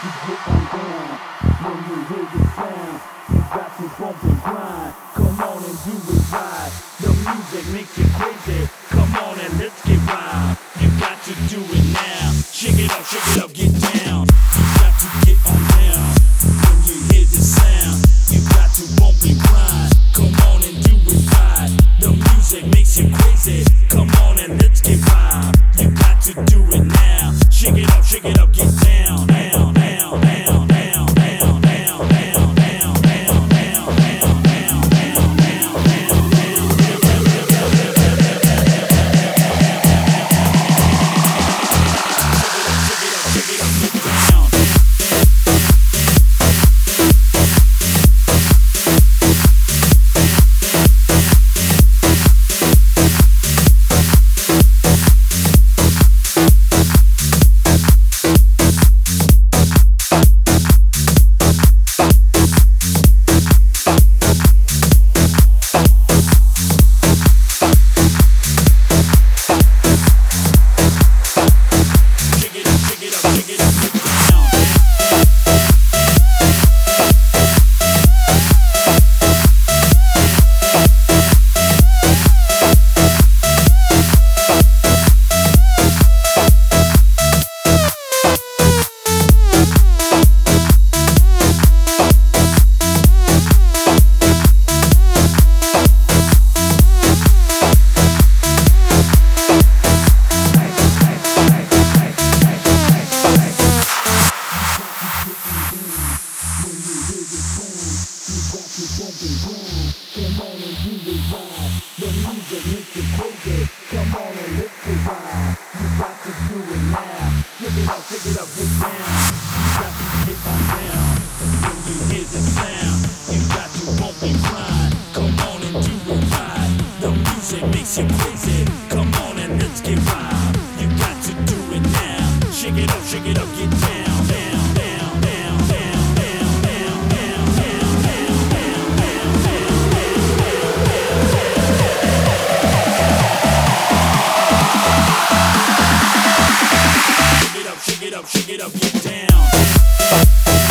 to get on down. When you hear the sound, you got to bump and grind. Come on and do it right. The music makes you crazy. jumping groove. Come on and you the vibe. The music makes you crazy. Come on and lick the vibe. You got to do it now. Check it out, check it out, get down. You got get down. When you hear the sound, you got to bump and. Come on and do it right. The music makes you crazy. Come on and let's get right. You got to do it now. Shake it up, shake it up, get down. down. get down.